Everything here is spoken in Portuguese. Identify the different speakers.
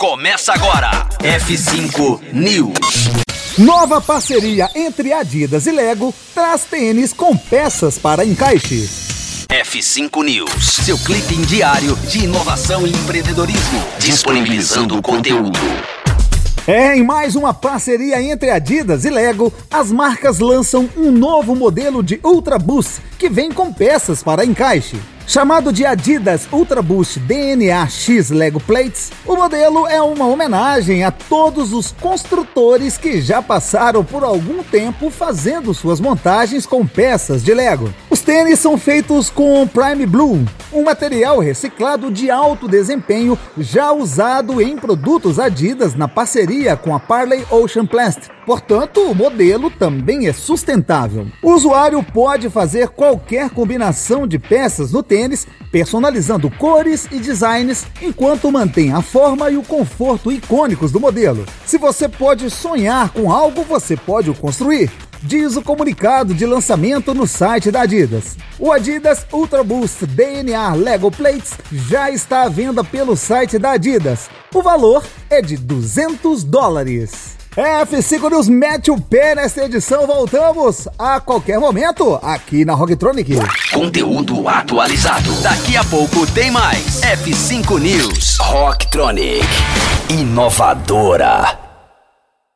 Speaker 1: começa agora. F5 News.
Speaker 2: Nova parceria entre Adidas e Lego traz tênis com peças para encaixe.
Speaker 1: F5 News, seu clipe diário de inovação e empreendedorismo, disponibilizando o conteúdo.
Speaker 2: É, em mais uma parceria entre Adidas e Lego, as marcas lançam um novo modelo de Ultra Boost que vem com peças para encaixe. Chamado de Adidas Ultra Boost DNA X Lego Plates, o modelo é uma homenagem a todos os construtores que já passaram por algum tempo fazendo suas montagens com peças de Lego. Tênis são feitos com Prime Blue, um material reciclado de alto desempenho já usado em produtos Adidas na parceria com a Parley Ocean Plastic. Portanto, o modelo também é sustentável. O usuário pode fazer qualquer combinação de peças no tênis, personalizando cores e designs, enquanto mantém a forma e o conforto icônicos do modelo. Se você pode sonhar com algo, você pode o construir diz o comunicado de lançamento no site da Adidas. O Adidas Ultra Boost DNA Lego Plates já está à venda pelo site da Adidas. O valor é de 200 dólares. F5 News mete o pé nessa edição. Voltamos a qualquer momento aqui na Rocktronic.
Speaker 1: Conteúdo atualizado. Daqui a pouco tem mais. F5 News. Rocktronic. Inovadora.